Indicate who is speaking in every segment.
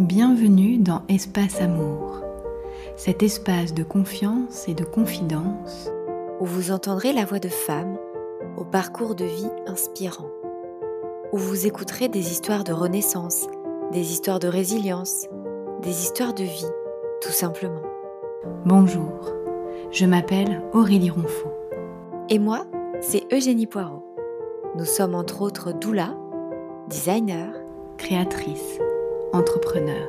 Speaker 1: Bienvenue dans Espace Amour, cet espace de confiance et de confidence
Speaker 2: où vous entendrez la voix de femmes au parcours de vie inspirant, où vous écouterez des histoires de renaissance, des histoires de résilience, des histoires de vie, tout simplement.
Speaker 1: Bonjour, je m'appelle Aurélie Ronfaux.
Speaker 2: Et moi, c'est Eugénie Poirot. Nous sommes entre autres doula, designer,
Speaker 1: créatrice, entrepreneur.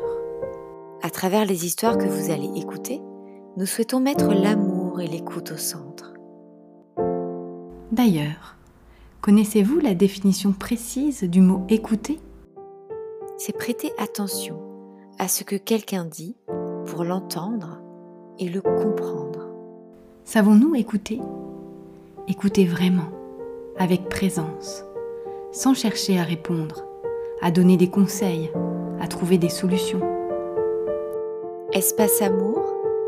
Speaker 2: À travers les histoires que vous allez écouter, nous souhaitons mettre l'amour et l'écoute au centre.
Speaker 1: D'ailleurs, connaissez-vous la définition précise du mot écouter?
Speaker 2: C'est prêter attention à ce que quelqu'un dit pour l'entendre et le comprendre.
Speaker 1: Savons-nous écouter? Écouter vraiment, avec présence, sans chercher à répondre, à donner des conseils, à trouver des solutions.
Speaker 2: Espace Amour,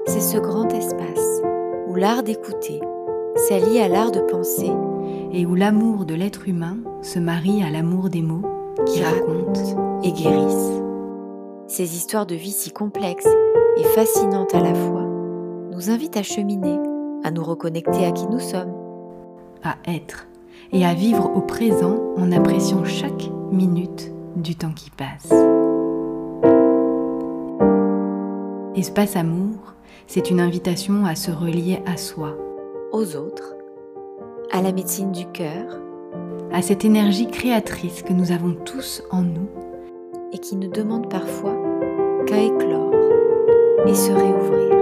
Speaker 2: c'est ce grand espace où l'art d'écouter s'allie à l'art de penser
Speaker 1: et où l'amour de l'être humain se marie à l'amour des mots qui racontent
Speaker 2: et guérissent. Ces histoires de vie si complexes et fascinantes à la fois nous invitent à cheminer, à nous reconnecter à qui nous sommes,
Speaker 1: à être et à vivre au présent en appréciant chaque minute du temps qui passe. Espace Amour, c'est une invitation à se relier à soi,
Speaker 2: aux autres, à la médecine du cœur,
Speaker 1: à cette énergie créatrice que nous avons tous en nous
Speaker 2: et qui ne demande parfois qu'à éclore et se réouvrir.